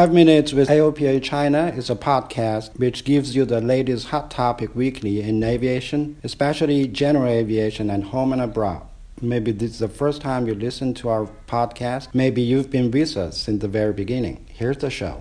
Five Minutes with AOPA China is a podcast which gives you the latest hot topic weekly in aviation, especially general aviation and home and abroad. Maybe this is the first time you listen to our podcast. Maybe you've been with us since the very beginning. Here's the show.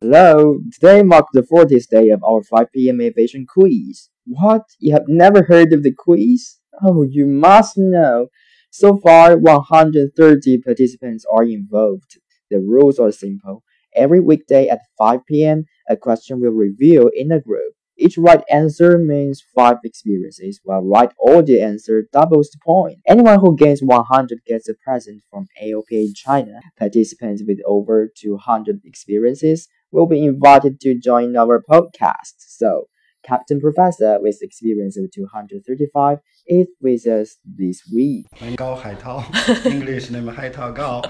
Hello, today marks the 40th day of our 5 p.m. aviation quiz. What? You have never heard of the quiz? Oh, you must know. So far, 130 participants are involved. The rules are simple. Every weekday at 5 p.m., a question will reveal in a group. Each right answer means 5 experiences, while right or the answer doubles the point. Anyone who gains 100 gets a present from AOPA China. Participants with over 200 experiences will be invited to join our podcast. So, Captain Professor with experience of 235 is with us this week. Gao Haitao. English name Haitao Gao.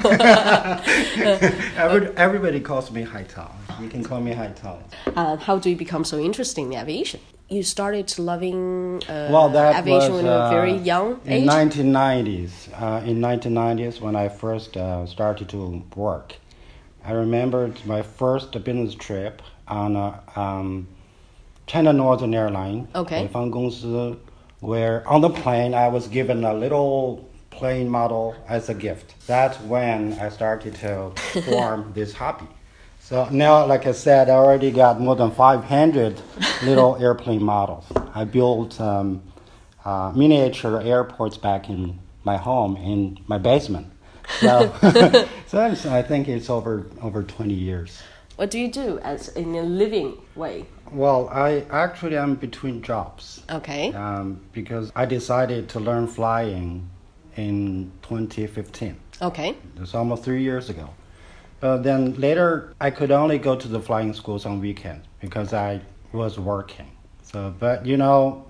Every, everybody calls me Haitao. You can call me Haitao. Uh, how do you become so interested in aviation? You started loving uh, Well, that aviation was when you were very uh, young in age. 1990s. Uh, in 1990s, when I first uh, started to work, I remembered my first business trip on a, um, China Northern Airline. Okay. Where on the plane I was given a little plane model as a gift. That's when I started to form this hobby. So now, like I said, I already got more than 500 little airplane models. I built um, uh, miniature airports back in my home in my basement. So, so I think it's over over 20 years. What do you do as in a living way? Well, I actually am between jobs Okay. um, because I decided to learn flying in 2015. Okay. It's almost three years ago. But then later, I could only go to the flying schools on weekends because I was working. So, but you know,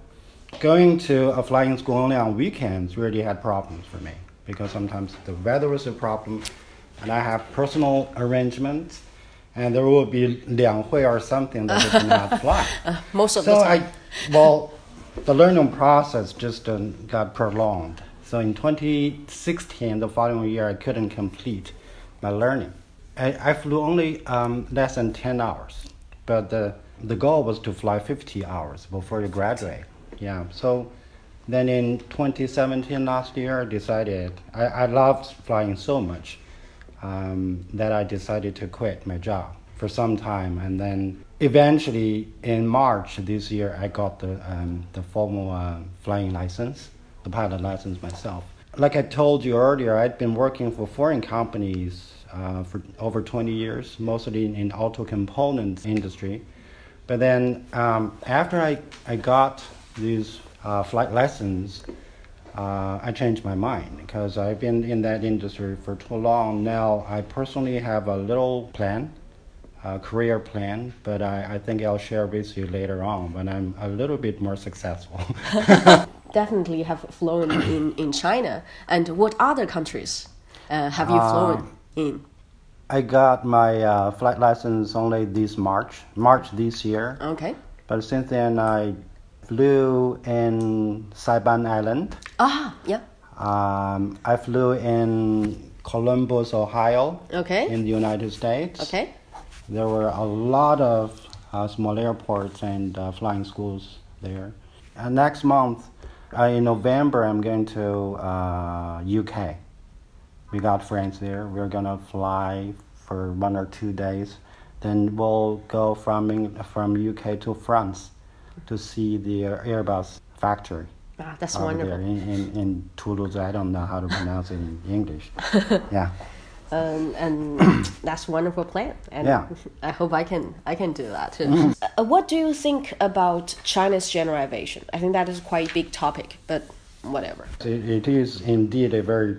going to a flying school only on weekends really had problems for me because sometimes the weather is a problem, and I have personal arrangements, and there will be 两会 or something that I cannot fly. Most of So the time. I, well, the learning process just uh, got prolonged. So in 2016, the following year, I couldn't complete my learning. I, I flew only um, less than 10 hours, but the, the goal was to fly 50 hours before you graduate. Yeah, so then in 2017, last year, I decided I, I loved flying so much um, that I decided to quit my job for some time, and then eventually in March this year, I got the um, the formal uh, flying license, the pilot license myself. Like I told you earlier, I'd been working for foreign companies uh, for over 20 years, mostly in, in auto components industry. But then um, after I, I got these uh, flight lessons, uh, I changed my mind because I've been in that industry for too long. Now I personally have a little plan, a career plan, but I, I think I'll share with you later on when I'm a little bit more successful. Definitely have flown in, in China. And what other countries uh, have you flown in? I got my uh, flight license only this March, March this year. Okay. But since then, I flew in Saipan Island. Ah, yeah. Um, I flew in Columbus, Ohio, Okay. in the United States. Okay. There were a lot of uh, small airports and uh, flying schools there. And next month, uh, in November, I'm going to uh, UK. We got friends there. We're gonna fly for one or two days. Then we'll go from from UK to France to see the Airbus factory Ah, that's wonderful. in, in, in Toulouse. I don't know how to pronounce it in English. yeah. Um, and that's a wonderful plan. And Yeah. I hope I can I can do that too. Uh, what do you think about China's general aviation? I think that is quite a big topic, but whatever. It, it is indeed a very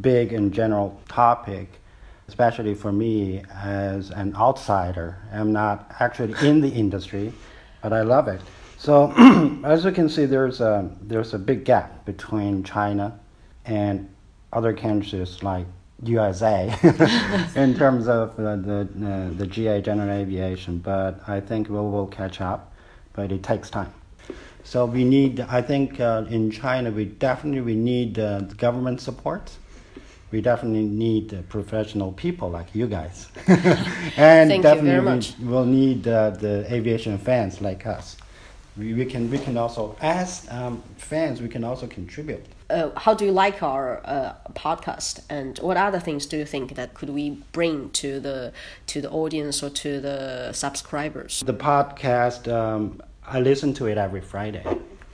big and general topic, especially for me as an outsider. I'm not actually in the industry, but I love it. So, as you can see, there's a, there's a big gap between China and other countries like USA in terms of uh, the, uh, the GA general aviation, but I think we will catch up, but it takes time. So we need, I think, uh, in China, we definitely we need uh, government support. We definitely need uh, professional people like you guys, and Thank definitely we will need uh, the aviation fans like us. We, we can we can also as um, fans we can also contribute. Uh, how do you like our uh, podcast, and what other things do you think that could we bring to the to the audience or to the subscribers? The podcast um, I listen to it every Friday.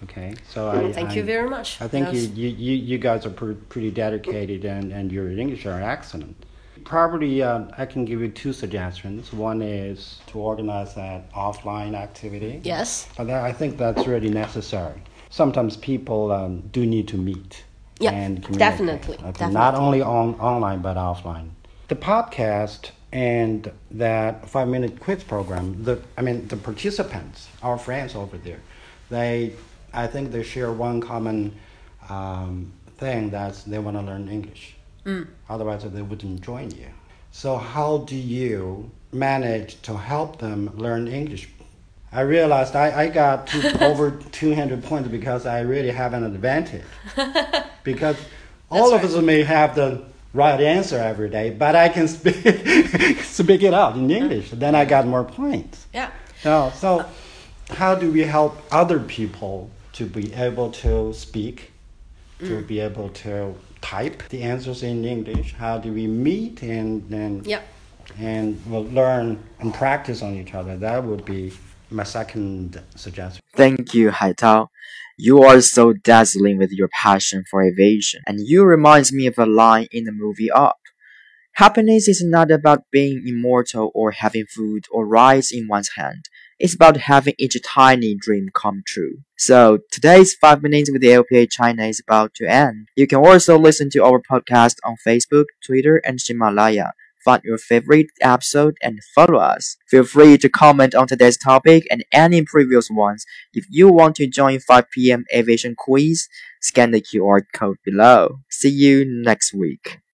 Okay, so I Thank I, you very much. I think you, you, you, guys are pre- pretty dedicated and, and your English are excellent. Probably uh, I can give you two suggestions. One is to organize an offline activity. Yes. But that, I think that's really necessary. Sometimes people um, do need to meet. Yeah, and communicate. definitely, Okay, Not only on online but offline. The podcast and that five minute quiz program. The I mean the participants, our friends over there, they I think they share one common um, thing that they want to learn English. Otherwise, they wouldn't join you. So, how do you manage to help them learn English? I realized I, I got to over 200 points because I really have an advantage. because all of us may have the right answer every day, but I can speak, speak it out in English. Then I got more points. Yeah. No, so how do we help other people to be able to speak, to mm. be able to type the answers in English? How do we meet and then Yeah. and we'll learn and practice on each other? That would be my second suggestion. Thank you, Haitao. You are so dazzling with your passion for aviation, and you reminds me of a line in the movie Up. Happiness is not about being immortal or having food or rice in one's hand. It's about having each tiny dream come true. So today's 5 minutes with the AOPA China is about to end. You can also listen to our podcast on Facebook, Twitter, and Himalaya. Find your favorite episode and follow us. Feel free to comment on today's topic and any previous ones. If you want to join 5 p.m. aviation quiz, scan the QR code below. See you next week.